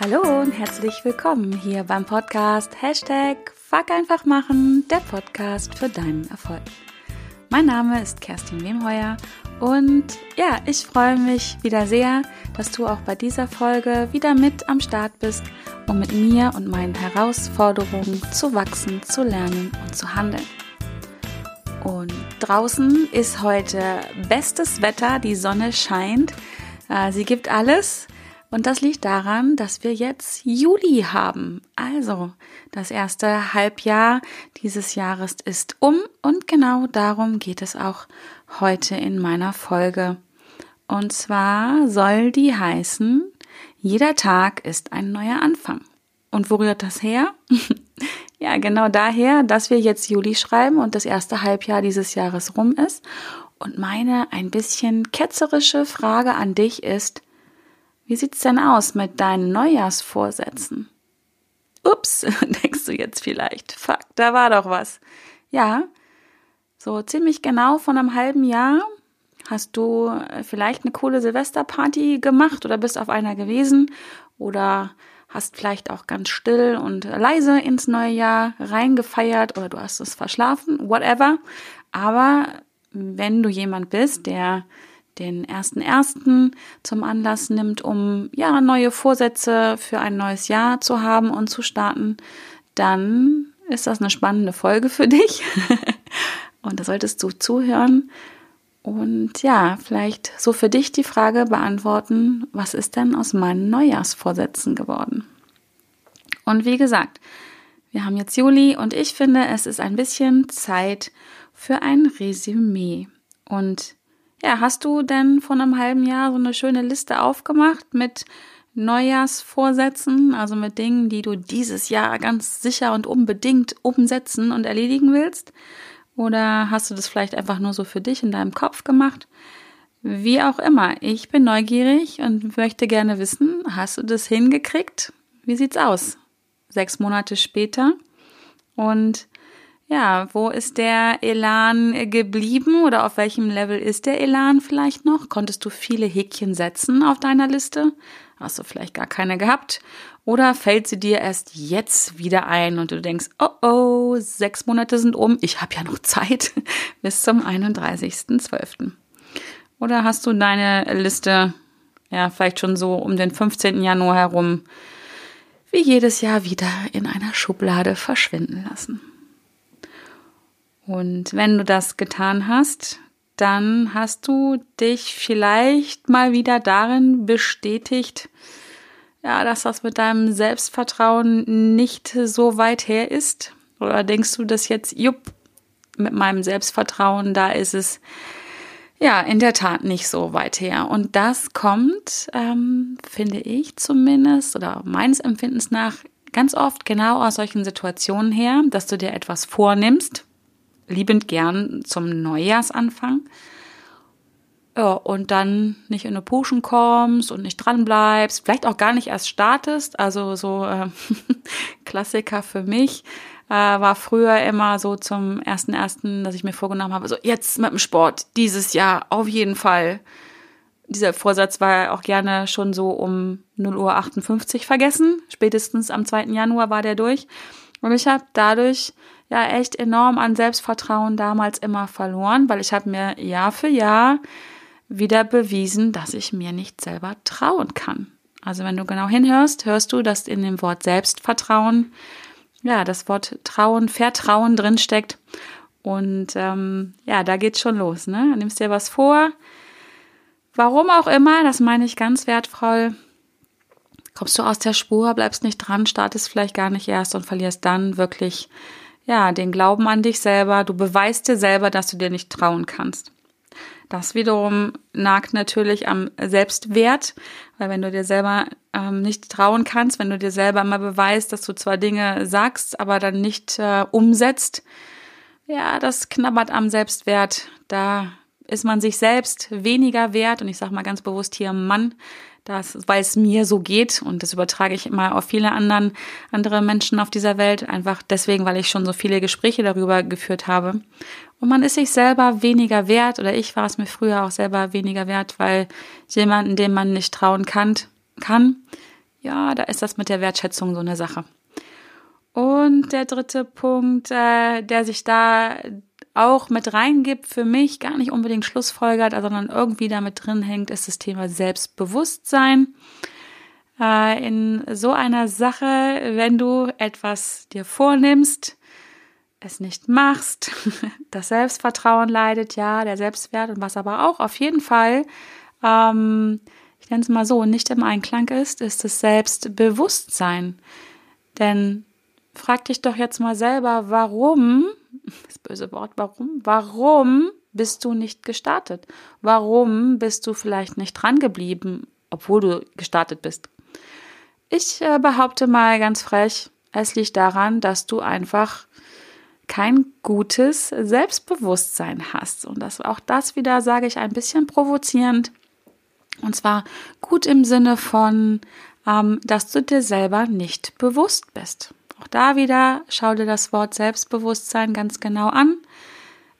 Hallo und herzlich willkommen hier beim Podcast Hashtag Fuck einfach machen, der Podcast für deinen Erfolg. Mein Name ist Kerstin Wemheuer und ja, ich freue mich wieder sehr, dass du auch bei dieser Folge wieder mit am Start bist, um mit mir und meinen Herausforderungen zu wachsen, zu lernen und zu handeln. Und draußen ist heute bestes Wetter, die Sonne scheint, äh, sie gibt alles und das liegt daran, dass wir jetzt Juli haben. Also, das erste Halbjahr dieses Jahres ist um und genau darum geht es auch heute in meiner Folge. Und zwar soll die heißen, jeder Tag ist ein neuer Anfang. Und wo rührt das her? ja, genau daher, dass wir jetzt Juli schreiben und das erste Halbjahr dieses Jahres rum ist. Und meine ein bisschen ketzerische Frage an dich ist, wie sieht's denn aus mit deinen Neujahrsvorsätzen? Ups, denkst du jetzt vielleicht. Fuck, da war doch was. Ja, so ziemlich genau von einem halben Jahr hast du äh, vielleicht eine coole Silvesterparty gemacht oder bist auf einer gewesen oder hast vielleicht auch ganz still und leise ins neue Jahr reingefeiert oder du hast es verschlafen, whatever. Aber wenn du jemand bist, der den ersten ersten zum Anlass nimmt, um ja neue Vorsätze für ein neues Jahr zu haben und zu starten, dann ist das eine spannende Folge für dich. und da solltest du zuhören und ja, vielleicht so für dich die Frage beantworten, was ist denn aus meinen Neujahrsvorsätzen geworden? Und wie gesagt, wir haben jetzt Juli und ich finde, es ist ein bisschen Zeit für ein Resümee. Und ja, hast du denn vor einem halben Jahr so eine schöne Liste aufgemacht mit Neujahrsvorsätzen, also mit Dingen, die du dieses Jahr ganz sicher und unbedingt umsetzen und erledigen willst? Oder hast du das vielleicht einfach nur so für dich in deinem Kopf gemacht? Wie auch immer, ich bin neugierig und möchte gerne wissen, hast du das hingekriegt? Wie sieht's aus? Sechs Monate später. Und ja, wo ist der Elan geblieben oder auf welchem Level ist der Elan vielleicht noch? Konntest du viele Häkchen setzen auf deiner Liste? Hast du vielleicht gar keine gehabt? Oder fällt sie dir erst jetzt wieder ein und du denkst, oh oh, sechs Monate sind um, ich habe ja noch Zeit bis zum 31.12. Oder hast du deine Liste ja vielleicht schon so um den 15. Januar herum wie jedes Jahr wieder in einer Schublade verschwinden lassen? Und wenn du das getan hast, dann hast du dich vielleicht mal wieder darin bestätigt, ja, dass das mit deinem Selbstvertrauen nicht so weit her ist. Oder denkst du das jetzt, jupp, mit meinem Selbstvertrauen, da ist es ja in der Tat nicht so weit her. Und das kommt, ähm, finde ich zumindest, oder meines Empfindens nach, ganz oft genau aus solchen Situationen her, dass du dir etwas vornimmst liebend gern zum Neujahrsanfang. Ja, und dann nicht in eine Puschen kommst und nicht dran bleibst, vielleicht auch gar nicht erst startest. Also so äh, Klassiker für mich äh, war früher immer so zum ersten ersten, dass ich mir vorgenommen habe, so jetzt mit dem Sport dieses Jahr auf jeden Fall. Dieser Vorsatz war auch gerne schon so um 0 Uhr 58 vergessen. Spätestens am 2. Januar war der durch. Und ich habe dadurch ja echt enorm an Selbstvertrauen damals immer verloren, weil ich habe mir Jahr für Jahr wieder bewiesen, dass ich mir nicht selber trauen kann. Also wenn du genau hinhörst, hörst du, dass in dem Wort Selbstvertrauen ja das Wort Trauen, Vertrauen drinsteckt. Und ähm, ja, da geht's schon los. Ne? Nimmst dir was vor. Warum auch immer, das meine ich ganz wertvoll. Kommst du aus der Spur, bleibst nicht dran, startest vielleicht gar nicht erst und verlierst dann wirklich ja, den Glauben an dich selber. Du beweist dir selber, dass du dir nicht trauen kannst. Das wiederum nagt natürlich am Selbstwert, weil wenn du dir selber ähm, nicht trauen kannst, wenn du dir selber immer beweist, dass du zwar Dinge sagst, aber dann nicht äh, umsetzt, ja, das knabbert am Selbstwert. Da ist man sich selbst weniger wert und ich sage mal ganz bewusst hier Mann, das, weil es mir so geht und das übertrage ich immer auf viele anderen, andere Menschen auf dieser Welt, einfach deswegen, weil ich schon so viele Gespräche darüber geführt habe. Und man ist sich selber weniger wert oder ich war es mir früher auch selber weniger wert, weil jemanden, dem man nicht trauen kann, kann, ja, da ist das mit der Wertschätzung so eine Sache. Und der dritte Punkt, äh, der sich da auch mit reingibt, für mich gar nicht unbedingt Schlussfolgert, sondern irgendwie damit drin hängt, ist das Thema Selbstbewusstsein. Äh, in so einer Sache, wenn du etwas dir vornimmst, es nicht machst, das Selbstvertrauen leidet, ja, der Selbstwert und was aber auch auf jeden Fall, ähm, ich nenne es mal so, nicht im Einklang ist, ist das Selbstbewusstsein. Denn frag dich doch jetzt mal selber, warum, das böse Wort, warum, warum bist du nicht gestartet? Warum bist du vielleicht nicht dran geblieben, obwohl du gestartet bist? Ich äh, behaupte mal ganz frech, es liegt daran, dass du einfach kein gutes Selbstbewusstsein hast. Und das, auch das wieder sage ich ein bisschen provozierend. Und zwar gut im Sinne von, ähm, dass du dir selber nicht bewusst bist. Auch da wieder schau dir das Wort Selbstbewusstsein ganz genau an.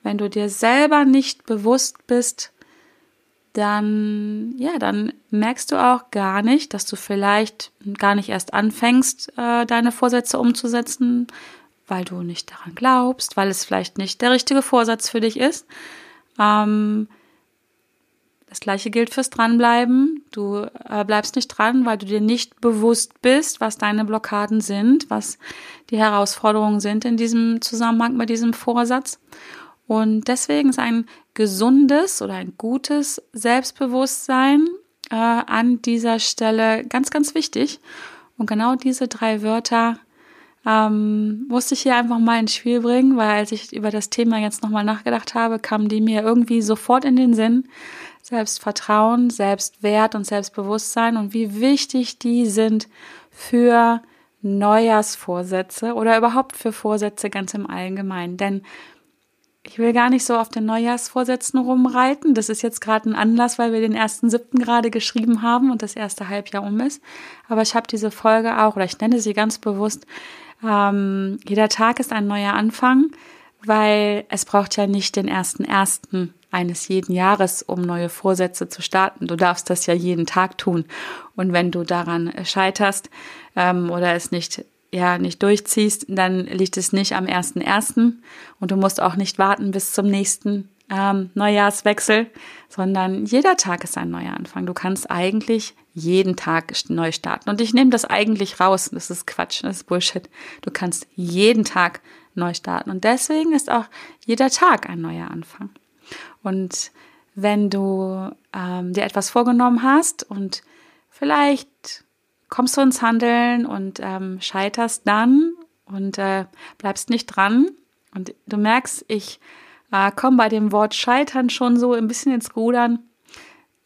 Wenn du dir selber nicht bewusst bist, dann, ja, dann merkst du auch gar nicht, dass du vielleicht gar nicht erst anfängst, äh, deine Vorsätze umzusetzen, weil du nicht daran glaubst, weil es vielleicht nicht der richtige Vorsatz für dich ist. Ähm, das gleiche gilt fürs Dranbleiben. Du äh, bleibst nicht dran, weil du dir nicht bewusst bist, was deine Blockaden sind, was die Herausforderungen sind in diesem Zusammenhang mit diesem Vorsatz. Und deswegen ist ein gesundes oder ein gutes Selbstbewusstsein äh, an dieser Stelle ganz, ganz wichtig. Und genau diese drei Wörter ähm, musste ich hier einfach mal ins Spiel bringen, weil als ich über das Thema jetzt nochmal nachgedacht habe, kamen die mir irgendwie sofort in den Sinn. Selbstvertrauen, Selbstwert und Selbstbewusstsein und wie wichtig die sind für Neujahrsvorsätze oder überhaupt für Vorsätze ganz im Allgemeinen. Denn ich will gar nicht so auf den Neujahrsvorsätzen rumreiten. Das ist jetzt gerade ein Anlass, weil wir den ersten siebten gerade geschrieben haben und das erste Halbjahr um ist. Aber ich habe diese Folge auch, oder ich nenne sie ganz bewusst, ähm, jeder Tag ist ein neuer Anfang, weil es braucht ja nicht den ersten ersten eines jeden Jahres, um neue Vorsätze zu starten. Du darfst das ja jeden Tag tun. Und wenn du daran scheiterst ähm, oder es nicht ja nicht durchziehst, dann liegt es nicht am ersten ersten und du musst auch nicht warten bis zum nächsten ähm, Neujahrswechsel, sondern jeder Tag ist ein neuer Anfang. Du kannst eigentlich jeden Tag neu starten. Und ich nehme das eigentlich raus. Das ist Quatsch, das ist Bullshit. Du kannst jeden Tag neu starten. Und deswegen ist auch jeder Tag ein neuer Anfang. Und wenn du ähm, dir etwas vorgenommen hast und vielleicht kommst du ins Handeln und ähm, scheiterst dann und äh, bleibst nicht dran und du merkst, ich äh, komme bei dem Wort Scheitern schon so ein bisschen ins Rudern.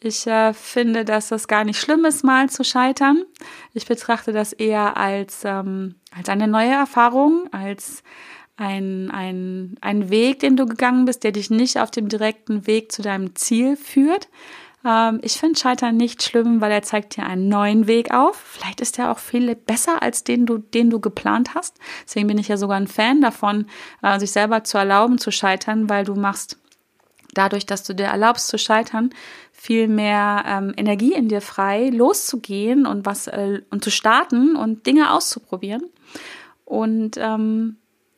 Ich äh, finde, dass das gar nicht schlimm ist, mal zu scheitern. Ich betrachte das eher als, ähm, als eine neue Erfahrung, als ein, ein, ein Weg, den du gegangen bist, der dich nicht auf dem direkten Weg zu deinem Ziel führt, ähm, ich finde Scheitern nicht schlimm, weil er zeigt dir einen neuen Weg auf. Vielleicht ist er auch viel besser als den du, den du geplant hast. Deswegen bin ich ja sogar ein Fan davon, äh, sich selber zu erlauben zu scheitern, weil du machst dadurch, dass du dir erlaubst zu scheitern, viel mehr ähm, Energie in dir frei, loszugehen und was äh, und zu starten und Dinge auszuprobieren. Und ähm,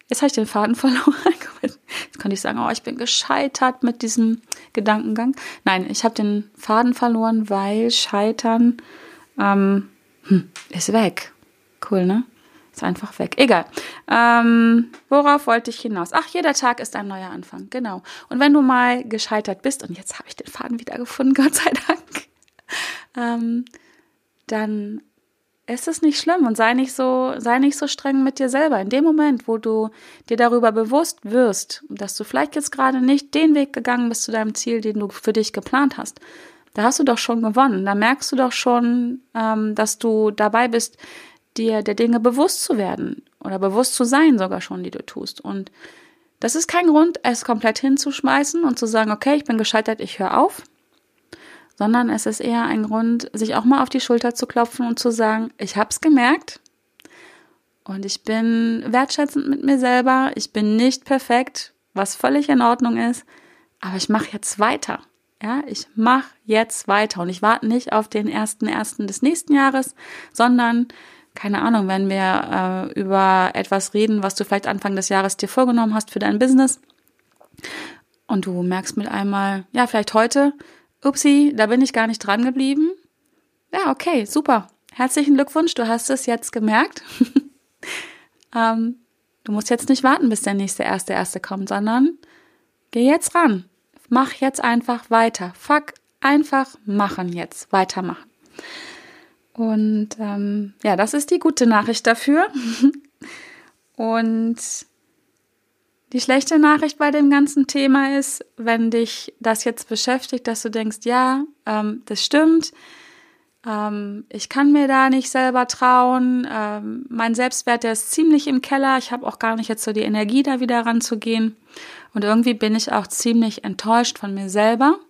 jetzt habe ich den Faden verloren. Jetzt kann ich sagen, oh, ich bin gescheitert mit diesem Gedankengang. Nein, ich habe den Faden verloren, weil Scheitern ähm, hm, ist weg. Cool, ne? Ist einfach weg. Egal. Ähm, worauf wollte ich hinaus? Ach, jeder Tag ist ein neuer Anfang. Genau. Und wenn du mal gescheitert bist, und jetzt habe ich den Faden wieder gefunden, Gott sei Dank, ähm, dann ist es nicht schlimm und sei nicht so, sei nicht so streng mit dir selber. In dem Moment, wo du dir darüber bewusst wirst, dass du vielleicht jetzt gerade nicht den Weg gegangen bist zu deinem Ziel, den du für dich geplant hast, da hast du doch schon gewonnen. Da merkst du doch schon, ähm, dass du dabei bist, dir der Dinge bewusst zu werden oder bewusst zu sein sogar schon, die du tust. Und das ist kein Grund, es komplett hinzuschmeißen und zu sagen, okay, ich bin gescheitert, ich höre auf, sondern es ist eher ein Grund, sich auch mal auf die Schulter zu klopfen und zu sagen, ich hab's gemerkt und ich bin wertschätzend mit mir selber, ich bin nicht perfekt, was völlig in Ordnung ist, aber ich mache jetzt weiter. Ja, ich mache jetzt weiter und ich warte nicht auf den ersten ersten des nächsten Jahres, sondern keine Ahnung, wenn wir äh, über etwas reden, was du vielleicht Anfang des Jahres dir vorgenommen hast für dein Business und du merkst mit einmal, ja, vielleicht heute, upsi, da bin ich gar nicht dran geblieben. Ja, okay, super. Herzlichen Glückwunsch, du hast es jetzt gemerkt. ähm, du musst jetzt nicht warten, bis der nächste erste erste kommt, sondern geh jetzt ran. Mach jetzt einfach weiter. Fuck, einfach machen jetzt. Weitermachen. Und ähm, ja, das ist die gute Nachricht dafür. Und die schlechte Nachricht bei dem ganzen Thema ist, wenn dich das jetzt beschäftigt, dass du denkst, ja, ähm, das stimmt, ähm, ich kann mir da nicht selber trauen, ähm, mein Selbstwert, der ist ziemlich im Keller, ich habe auch gar nicht jetzt so die Energie, da wieder ranzugehen. Und irgendwie bin ich auch ziemlich enttäuscht von mir selber.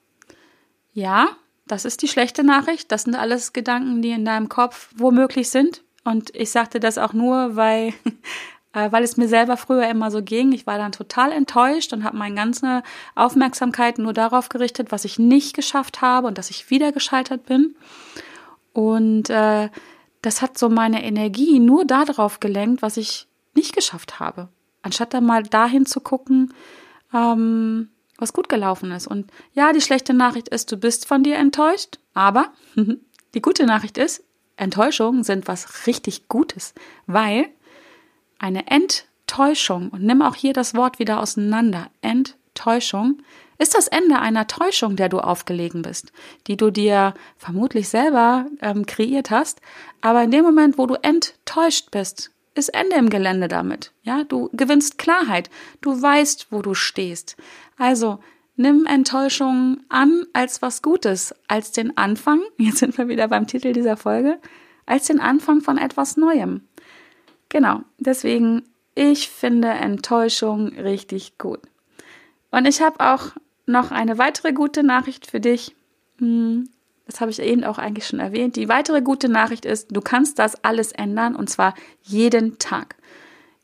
Ja, das ist die schlechte Nachricht. Das sind alles Gedanken, die in deinem Kopf womöglich sind. Und ich sagte das auch nur, weil, äh, weil es mir selber früher immer so ging. Ich war dann total enttäuscht und habe meine ganze Aufmerksamkeit nur darauf gerichtet, was ich nicht geschafft habe und dass ich wieder gescheitert bin. Und äh, das hat so meine Energie nur darauf gelenkt, was ich nicht geschafft habe. Anstatt dann mal dahin zu gucken, ähm, was gut gelaufen ist. Und ja, die schlechte Nachricht ist, du bist von dir enttäuscht, aber die gute Nachricht ist, Enttäuschungen sind was richtig Gutes, weil eine Enttäuschung, und nimm auch hier das Wort wieder auseinander, Enttäuschung, ist das Ende einer Täuschung, der du aufgelegen bist, die du dir vermutlich selber ähm, kreiert hast, aber in dem Moment, wo du enttäuscht bist, ist Ende im Gelände damit. Ja, du gewinnst Klarheit. Du weißt, wo du stehst. Also, nimm Enttäuschung an als was Gutes, als den Anfang. Jetzt sind wir wieder beim Titel dieser Folge. Als den Anfang von etwas Neuem. Genau. Deswegen, ich finde Enttäuschung richtig gut. Und ich habe auch noch eine weitere gute Nachricht für dich. Hm, das habe ich eben auch eigentlich schon erwähnt. Die weitere gute Nachricht ist, du kannst das alles ändern und zwar jeden Tag.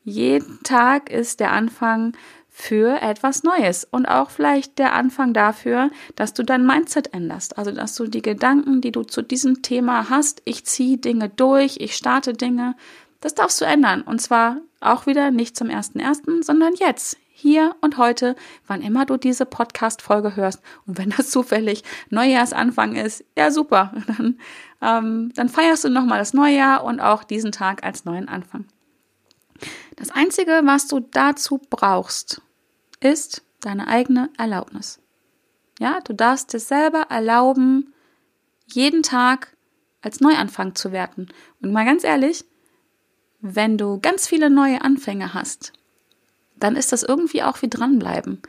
Jeden Tag ist der Anfang für etwas Neues und auch vielleicht der Anfang dafür, dass du dein Mindset änderst. Also, dass du die Gedanken, die du zu diesem Thema hast, ich ziehe Dinge durch, ich starte Dinge, das darfst du ändern. Und zwar auch wieder nicht zum ersten ersten, sondern jetzt, hier und heute, wann immer du diese Podcast-Folge hörst. Und wenn das zufällig Neujahrsanfang ist, ja super, dann, ähm, dann feierst du nochmal das Neujahr und auch diesen Tag als neuen Anfang. Das Einzige, was du dazu brauchst, ist deine eigene Erlaubnis. Ja, du darfst dir selber erlauben, jeden Tag als Neuanfang zu werten. Und mal ganz ehrlich, wenn du ganz viele neue Anfänge hast, dann ist das irgendwie auch wie dranbleiben.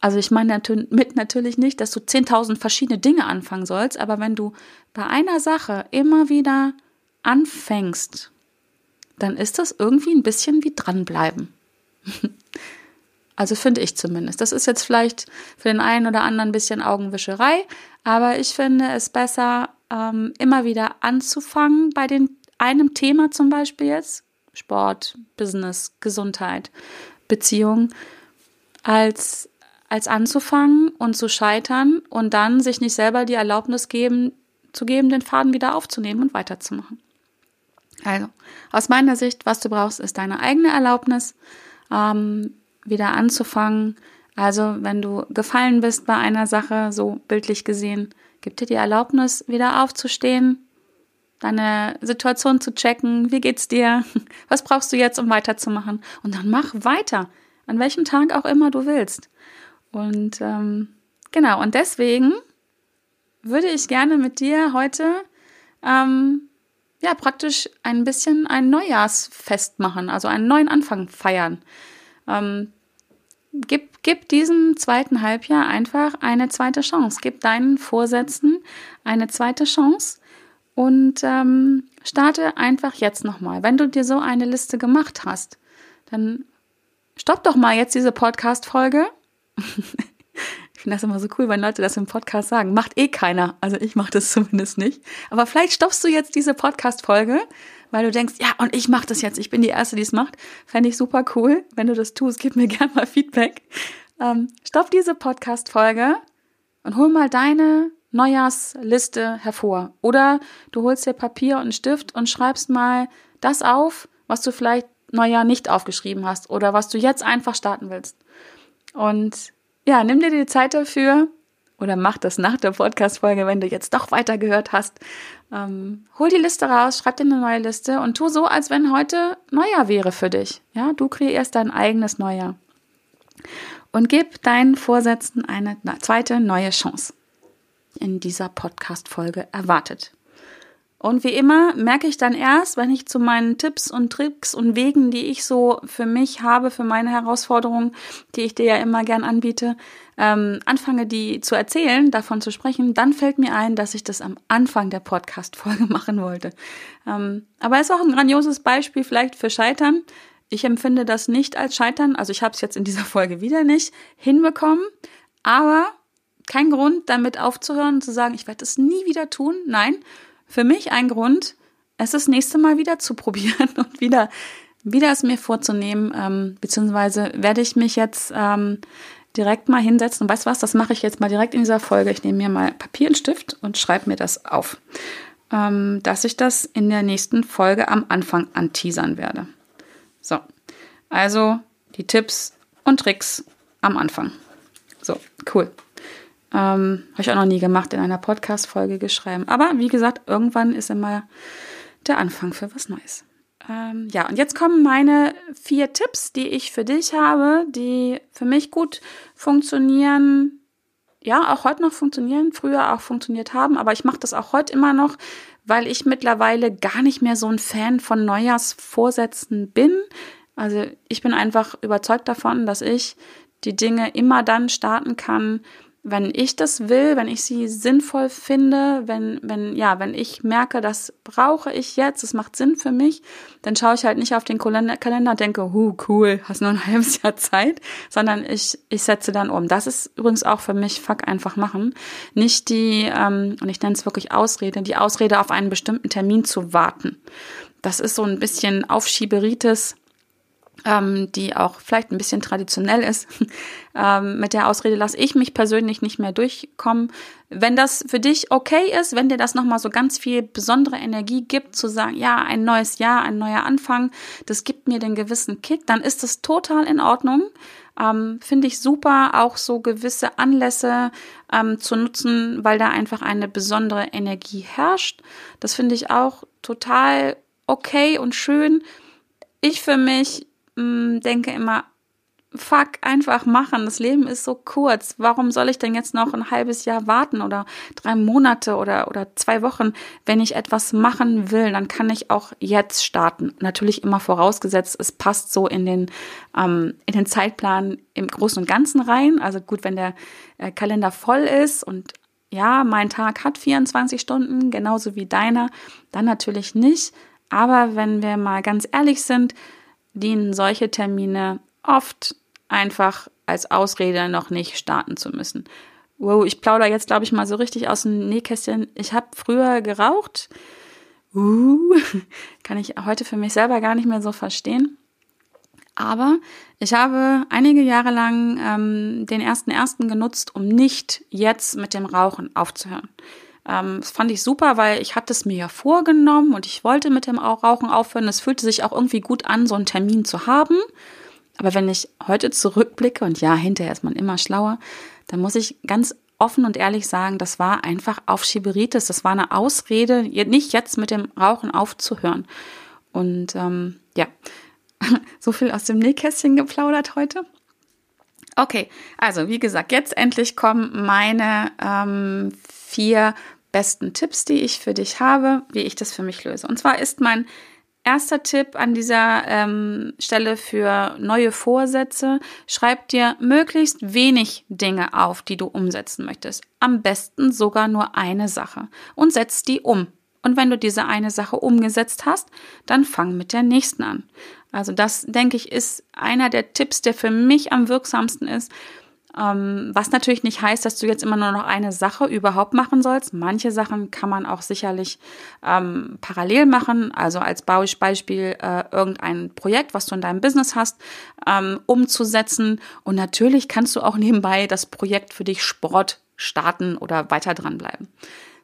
Also ich meine mit natürlich nicht, dass du 10.000 verschiedene Dinge anfangen sollst, aber wenn du bei einer Sache immer wieder anfängst, dann ist das irgendwie ein bisschen wie dranbleiben. Also finde ich zumindest. Das ist jetzt vielleicht für den einen oder anderen ein bisschen Augenwischerei, aber ich finde es besser, ähm, immer wieder anzufangen bei den, einem Thema zum Beispiel jetzt. Sport, Business, Gesundheit. Beziehung, als, als anzufangen und zu scheitern und dann sich nicht selber die Erlaubnis geben, zu geben, den Faden wieder aufzunehmen und weiterzumachen. Also, aus meiner Sicht, was du brauchst, ist deine eigene Erlaubnis, ähm, wieder anzufangen. Also, wenn du gefallen bist bei einer Sache, so bildlich gesehen, gib dir die Erlaubnis, wieder aufzustehen, deine Situation zu checken. Wie geht's dir? Was brauchst du jetzt, um weiterzumachen? Und dann mach weiter, an welchem Tag auch immer du willst. Und ähm, genau, und deswegen würde ich gerne mit dir heute ähm, ja praktisch ein bisschen ein Neujahrsfest machen, also einen neuen Anfang feiern. Ähm, gib, gib diesem zweiten Halbjahr einfach eine zweite Chance. Gib deinen Vorsätzen eine zweite Chance und ähm, starte einfach jetzt nochmal. Wenn du dir so eine Liste gemacht hast, dann stopp doch mal jetzt diese Podcast-Folge. ich finde das immer so cool, wenn Leute das im Podcast sagen. Macht eh keiner. Also ich mache das zumindest nicht. Aber vielleicht stoppst du jetzt diese Podcast-Folge, weil du denkst, ja, und ich mache das jetzt. Ich bin die Erste, die es macht. Fände ich super cool. Wenn du das tust, gib mir gerne mal Feedback. Ähm, stopp diese Podcast-Folge und hol mal deine Neujahrsliste hervor. Oder du holst dir Papier und einen Stift und schreibst mal das auf, was du vielleicht Neujahr nicht aufgeschrieben hast oder was du jetzt einfach starten willst. Und ja, nimm dir die Zeit dafür oder mach das nach der Podcast-Folge, wenn du jetzt doch weitergehört hast. Ähm, hol die Liste raus, schreib dir eine neue Liste und tu so, als wenn heute Neujahr wäre für dich. Ja, du kreierst dein eigenes Neujahr. Und gib deinen Vorsätzen eine zweite neue Chance. In dieser Podcast-Folge erwartet. Und wie immer merke ich dann erst, wenn ich zu meinen Tipps und Tricks und Wegen, die ich so für mich habe, für meine Herausforderungen, die ich dir ja immer gern anbiete, ähm, anfange, die zu erzählen, davon zu sprechen, dann fällt mir ein, dass ich das am Anfang der Podcast-Folge machen wollte. Ähm, aber es ist auch ein grandioses Beispiel vielleicht für Scheitern. Ich empfinde das nicht als Scheitern, also ich habe es jetzt in dieser Folge wieder nicht hinbekommen, aber kein Grund, damit aufzuhören und zu sagen, ich werde es nie wieder tun. Nein, für mich ein Grund, es das nächste Mal wieder zu probieren und wieder, wieder es mir vorzunehmen, ähm, beziehungsweise werde ich mich jetzt ähm, direkt mal hinsetzen und weißt was, das mache ich jetzt mal direkt in dieser Folge. Ich nehme mir mal Papier und Stift und schreibe mir das auf, ähm, dass ich das in der nächsten Folge am Anfang anteasern werde. So, also die Tipps und Tricks am Anfang. So, cool. Ähm, Habe ich auch noch nie gemacht, in einer Podcast-Folge geschrieben. Aber wie gesagt, irgendwann ist immer der Anfang für was Neues. Ähm, ja, und jetzt kommen meine vier Tipps, die ich für dich habe, die für mich gut funktionieren. Ja, auch heute noch funktionieren, früher auch funktioniert haben, aber ich mache das auch heute immer noch, weil ich mittlerweile gar nicht mehr so ein Fan von Neujahrsvorsätzen bin. Also ich bin einfach überzeugt davon, dass ich die Dinge immer dann starten kann, wenn ich das will, wenn ich sie sinnvoll finde, wenn, wenn, ja, wenn ich merke, das brauche ich jetzt, es macht Sinn für mich, dann schaue ich halt nicht auf den Kalender, und denke, hu, cool, hast nur ein halbes Jahr Zeit, sondern ich, ich setze dann um. Das ist übrigens auch für mich fuck einfach machen. Nicht die, ähm, und ich nenne es wirklich Ausrede, die Ausrede auf einen bestimmten Termin zu warten. Das ist so ein bisschen Aufschieberitis, ähm, die auch vielleicht ein bisschen traditionell ist. ähm, mit der Ausrede lasse ich mich persönlich nicht mehr durchkommen. Wenn das für dich okay ist, wenn dir das nochmal so ganz viel besondere Energie gibt, zu sagen, ja, ein neues Jahr, ein neuer Anfang, das gibt mir den gewissen Kick, dann ist das total in Ordnung. Ähm, Finde ich super, auch so gewisse Anlässe ähm, zu nutzen, weil da einfach eine besondere Energie herrscht. Das finde ich auch total okay und schön. Ich für mich mh, mm, denke immer, fuck, einfach machen. Das Leben ist so kurz. Warum soll ich denn jetzt noch ein halbes Jahr warten oder drei Monate oder, oder zwei Wochen? Wenn ich etwas machen will, dann kann ich auch jetzt starten. Natürlich immer vorausgesetzt, es passt so in den, ähm, in den Zeitplan im Großen und Ganzen rein. Also gut, wenn der äh, Kalender voll ist und ja, mein Tag hat 24 Stunden, genauso wie deiner, dann natürlich nicht. Aber wenn wir mal ganz ehrlich sind, dienen solche Termine oft einfach als Ausrede, noch nicht starten zu müssen. Wow, ich plaudere jetzt, glaube ich, mal so richtig aus dem Nähkästchen. Ich habe früher geraucht. Uh, kann ich heute für mich selber gar nicht mehr so verstehen. Aber ich habe einige Jahre lang ähm, den ersten ersten genutzt, um nicht jetzt mit dem Rauchen aufzuhören. Ähm, das fand ich super, weil ich hatte es mir ja vorgenommen und ich wollte mit dem Rauchen aufhören. Es fühlte sich auch irgendwie gut an, so einen Termin zu haben. Aber wenn ich heute zurückblicke, und ja, hinterher ist man immer schlauer, dann muss ich ganz offen und ehrlich sagen, das war einfach Aufschieberitis. Das war eine Ausrede, nicht jetzt mit dem Rauchen aufzuhören. Und ähm, ja, so viel aus dem Nähkästchen geplaudert heute. Okay, also wie gesagt, jetzt endlich kommen meine ähm, vier besten Tipps, die ich für dich habe, wie ich das für mich löse. Und zwar ist mein erster Tipp an dieser ähm, Stelle für neue Vorsätze, schreib dir möglichst wenig Dinge auf, die du umsetzen möchtest. Am besten sogar nur eine Sache und setz die um. Und wenn du diese eine Sache umgesetzt hast, dann fang mit der nächsten an. Also das, denke ich, ist einer der Tipps, der für mich am wirksamsten ist. Ähm, was natürlich nicht heißt, dass du jetzt immer nur noch eine Sache überhaupt machen sollst. Manche Sachen kann man auch sicherlich ähm, parallel machen. Also als Beispiel äh, irgendein Projekt, was du in deinem Business hast, ähm, umzusetzen. Und natürlich kannst du auch nebenbei das Projekt für dich Sport starten oder weiter dranbleiben.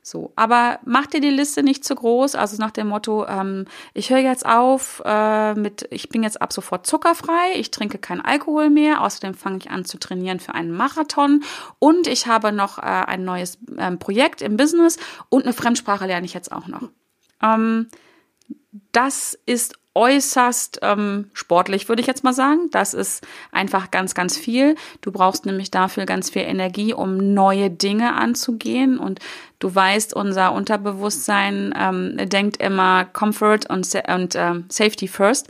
So, aber mach dir die Liste nicht zu groß. Also nach dem Motto, ähm, ich höre jetzt auf äh, mit, ich bin jetzt ab sofort zuckerfrei, ich trinke keinen Alkohol mehr. Außerdem fange ich an zu trainieren für einen Marathon und ich habe noch äh, ein neues ähm, Projekt im Business und eine Fremdsprache lerne ich jetzt auch noch. Ähm, das ist äußerst ähm, sportlich, würde ich jetzt mal sagen. Das ist einfach ganz, ganz viel. Du brauchst nämlich dafür ganz viel Energie, um neue Dinge anzugehen. Und du weißt, unser Unterbewusstsein ähm, denkt immer Comfort und, und ähm, Safety first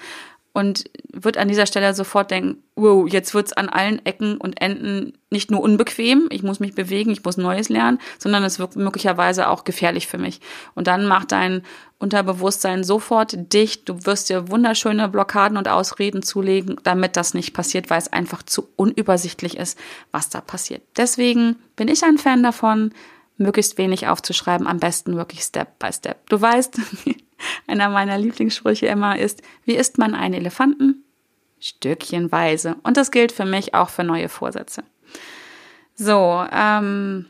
und wird an dieser Stelle sofort denken, wow, jetzt wird's an allen Ecken und Enden nicht nur unbequem, ich muss mich bewegen, ich muss Neues lernen, sondern es wird möglicherweise auch gefährlich für mich. Und dann macht dein Unterbewusstsein sofort dicht, du wirst dir wunderschöne Blockaden und Ausreden zulegen, damit das nicht passiert, weil es einfach zu unübersichtlich ist, was da passiert. Deswegen bin ich ein Fan davon, möglichst wenig aufzuschreiben, am besten wirklich Step by Step. Du weißt, einer meiner Lieblingssprüche immer ist, wie isst man einen Elefanten? Stückchenweise. Und das gilt für mich auch für neue Vorsätze. So, ähm,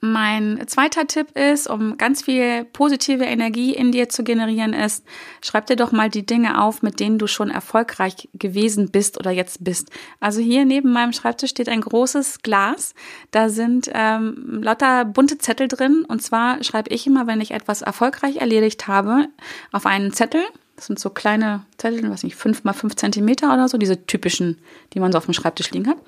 mein zweiter Tipp ist, um ganz viel positive Energie in dir zu generieren, ist, schreib dir doch mal die Dinge auf, mit denen du schon erfolgreich gewesen bist oder jetzt bist. Also hier neben meinem Schreibtisch steht ein großes Glas. Da sind ähm, lauter bunte Zettel drin. Und zwar schreibe ich immer, wenn ich etwas erfolgreich erledigt habe, auf einen Zettel. Das sind so kleine Zettel, was nicht, fünf mal fünf Zentimeter oder so, diese typischen, die man so auf dem Schreibtisch liegen hat.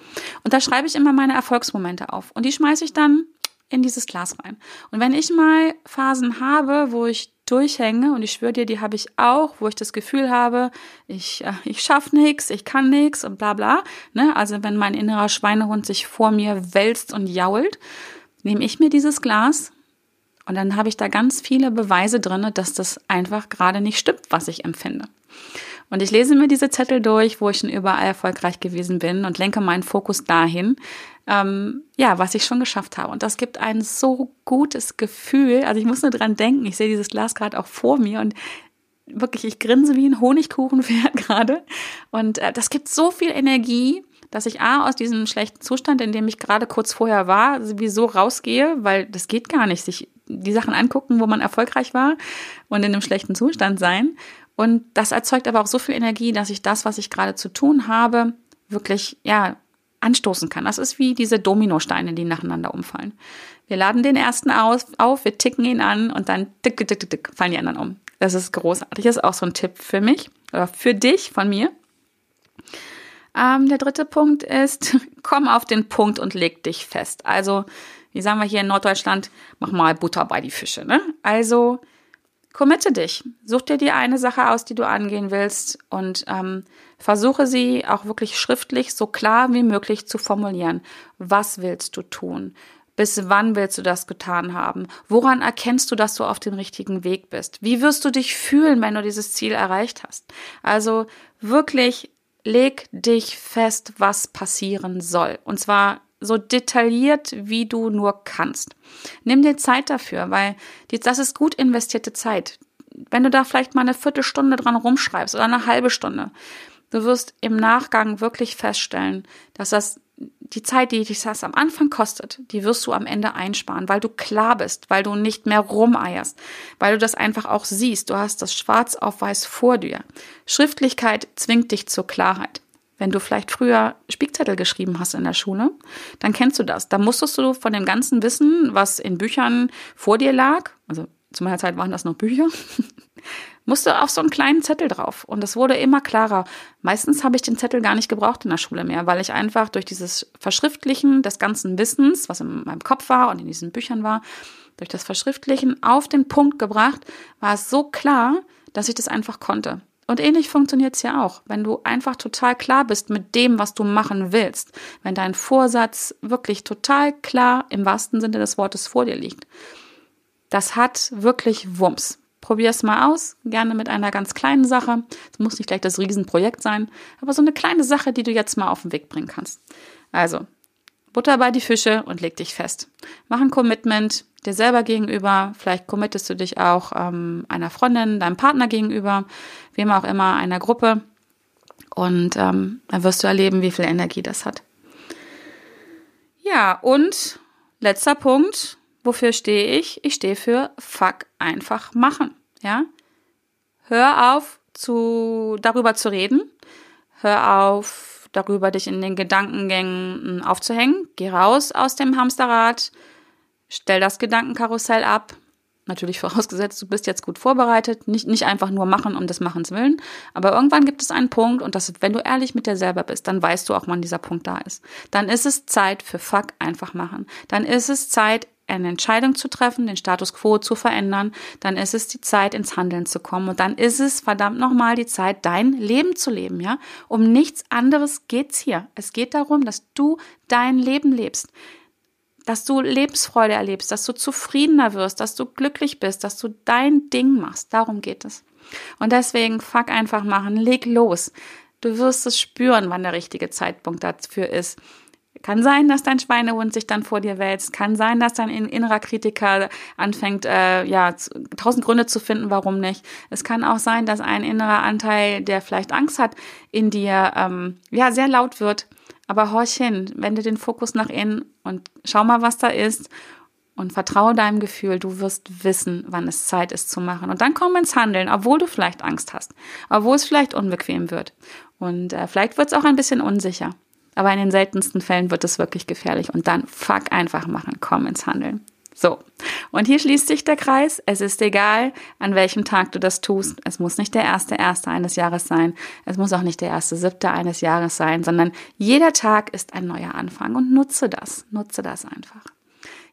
Und da schreibe ich immer meine Erfolgsmomente auf. Und die schmeiße ich dann in dieses Glas rein. Und wenn ich mal Phasen habe, wo ich durchhänge, und ich schwöre dir, die habe ich auch, wo ich das Gefühl habe, ich, äh, ich schaffe nichts, ich kann nichts und bla bla. Ne? Also wenn mein innerer Schweinehund sich vor mir wälzt und jault, nehme ich mir dieses Glas und dann habe ich da ganz viele Beweise drin, dass das einfach gerade nicht stimmt, was ich empfinde. Und ich lese mir diese Zettel durch, wo ich schon überall erfolgreich gewesen bin und lenke meinen Fokus dahin, ähm, ja, was ich schon geschafft habe. Und das gibt ein so gutes Gefühl. Also ich muss nur dran denken. Ich sehe dieses Glas gerade auch vor mir und wirklich, ich grinse wie ein Honigkuchenpferd gerade. Und äh, das gibt so viel Energie, dass ich A, aus diesem schlechten Zustand, in dem ich gerade kurz vorher war, sowieso rausgehe, weil das geht gar nicht, sich die Sachen angucken, wo man erfolgreich war und in einem schlechten Zustand sein. Und das erzeugt aber auch so viel Energie, dass ich das, was ich gerade zu tun habe, wirklich, ja, anstoßen kann. Das ist wie diese Dominosteine, die nacheinander umfallen. Wir laden den ersten aus, auf, wir ticken ihn an und dann tick, tick, tick, tick, fallen die anderen um. Das ist großartig. Das ist auch so ein Tipp für mich oder für dich von mir. Ähm, der dritte Punkt ist, komm auf den Punkt und leg dich fest. Also, wie sagen wir hier in Norddeutschland, mach mal Butter bei die Fische. Ne? Also, committe dich. Such dir die eine Sache aus, die du angehen willst und ähm, versuche sie auch wirklich schriftlich so klar wie möglich zu formulieren. Was willst du tun? Bis wann willst du das getan haben? Woran erkennst du, dass du auf dem richtigen Weg bist? Wie wirst du dich fühlen, wenn du dieses Ziel erreicht hast? Also wirklich leg dich fest, was passieren soll. Und zwar so detailliert, wie du nur kannst. Nimm dir Zeit dafür, weil das ist gut investierte Zeit. Wenn du da vielleicht mal eine Viertelstunde dran rumschreibst oder eine halbe Stunde, du wirst im Nachgang wirklich feststellen, dass das die Zeit, die dich das am Anfang kostet, die wirst du am Ende einsparen, weil du klar bist, weil du nicht mehr rumeierst, weil du das einfach auch siehst. Du hast das schwarz auf weiß vor dir. Schriftlichkeit zwingt dich zur Klarheit. Wenn du vielleicht früher Spickzettel geschrieben hast in der Schule, dann kennst du das. Da musstest du von dem ganzen Wissen, was in Büchern vor dir lag, also zu meiner Zeit waren das noch Bücher, musste auf so einen kleinen Zettel drauf. Und es wurde immer klarer. Meistens habe ich den Zettel gar nicht gebraucht in der Schule mehr, weil ich einfach durch dieses Verschriftlichen des ganzen Wissens, was in meinem Kopf war und in diesen Büchern war, durch das Verschriftlichen auf den Punkt gebracht, war es so klar, dass ich das einfach konnte. Und ähnlich funktioniert es ja auch, wenn du einfach total klar bist mit dem, was du machen willst, wenn dein Vorsatz wirklich total klar im wahrsten Sinne des Wortes vor dir liegt. Das hat wirklich Wumms. Probier es mal aus, gerne mit einer ganz kleinen Sache. Es muss nicht gleich das Riesenprojekt sein, aber so eine kleine Sache, die du jetzt mal auf den Weg bringen kannst. Also, Butter bei die Fische und leg dich fest. Mach ein Commitment dir selber gegenüber. Vielleicht committest du dich auch ähm, einer Freundin, deinem Partner gegenüber, wem auch immer, einer Gruppe. Und ähm, dann wirst du erleben, wie viel Energie das hat. Ja, und letzter Punkt, wofür stehe ich? Ich stehe für fuck einfach machen, ja? Hör auf zu darüber zu reden. Hör auf darüber dich in den Gedankengängen aufzuhängen. Geh raus aus dem Hamsterrad. Stell das Gedankenkarussell ab Natürlich vorausgesetzt, du bist jetzt gut vorbereitet, nicht, nicht einfach nur machen um des Machens willen. Aber irgendwann gibt es einen Punkt und das, wenn du ehrlich mit dir selber bist, dann weißt du auch, wann dieser Punkt da ist. Dann ist es Zeit für Fuck einfach machen. Dann ist es Zeit, eine Entscheidung zu treffen, den Status quo zu verändern, dann ist es die Zeit, ins Handeln zu kommen. Und dann ist es verdammt nochmal die Zeit, dein Leben zu leben, ja? Um nichts anderes geht's hier. Es geht darum, dass du dein Leben lebst dass du Lebensfreude erlebst, dass du zufriedener wirst, dass du glücklich bist, dass du dein Ding machst. Darum geht es. Und deswegen fuck einfach machen, leg los. Du wirst es spüren, wann der richtige Zeitpunkt dafür ist. Kann sein, dass dein Schweinehund sich dann vor dir wälzt. Kann sein, dass dein innerer Kritiker anfängt, äh, ja, tausend Gründe zu finden, warum nicht. Es kann auch sein, dass ein innerer Anteil, der vielleicht Angst hat, in dir, ähm, ja, sehr laut wird aber horch hin, wende den Fokus nach innen und schau mal, was da ist und vertraue deinem Gefühl, du wirst wissen, wann es Zeit ist zu machen. Und dann komm ins Handeln, obwohl du vielleicht Angst hast, obwohl es vielleicht unbequem wird. Und äh, vielleicht wird es auch ein bisschen unsicher. Aber in den seltensten Fällen wird es wirklich gefährlich. Und dann fuck einfach machen, komm ins Handeln. So, und hier schließt sich der Kreis. Es ist egal, an welchem Tag du das tust. Es muss nicht der erste erste eines Jahres sein. Es muss auch nicht der erste siebte eines Jahres sein, sondern jeder Tag ist ein neuer Anfang und nutze das. Nutze das einfach.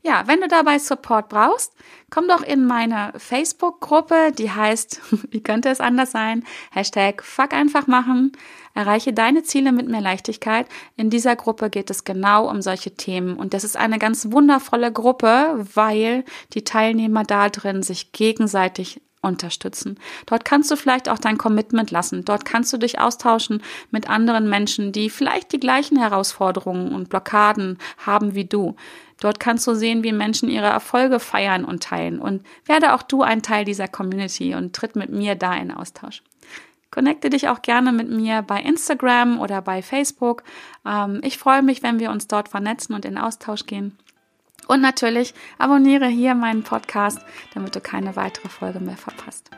Ja, wenn du dabei Support brauchst, komm doch in meine Facebook-Gruppe, die heißt, wie könnte es anders sein? Hashtag Fuck einfach machen. Erreiche deine Ziele mit mehr Leichtigkeit. In dieser Gruppe geht es genau um solche Themen. Und das ist eine ganz wundervolle Gruppe, weil die Teilnehmer da drin sich gegenseitig unterstützen. Dort kannst du vielleicht auch dein Commitment lassen. Dort kannst du dich austauschen mit anderen Menschen, die vielleicht die gleichen Herausforderungen und Blockaden haben wie du. Dort kannst du sehen, wie Menschen ihre Erfolge feiern und teilen. Und werde auch du ein Teil dieser Community und tritt mit mir da in Austausch. Connecte dich auch gerne mit mir bei Instagram oder bei Facebook. Ähm, ich freue mich, wenn wir uns dort vernetzen und in Austausch gehen. Und natürlich abonniere hier meinen Podcast, damit du keine weitere Folge mehr verpasst.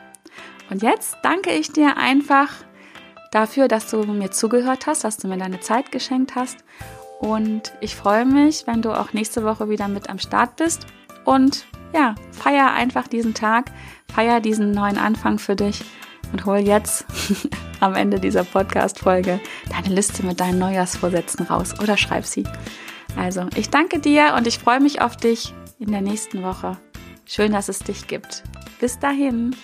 Und jetzt danke ich dir einfach dafür, dass du mir zugehört hast, dass du mir deine Zeit geschenkt hast. Und ich freue mich, wenn du auch nächste Woche wieder mit am Start bist. Und ja, feier einfach diesen Tag, feier diesen neuen Anfang für dich und hol jetzt am Ende dieser Podcast-Folge deine Liste mit deinen Neujahrsvorsätzen raus oder schreib sie. Also, ich danke dir und ich freue mich auf dich in der nächsten Woche. Schön, dass es dich gibt. Bis dahin.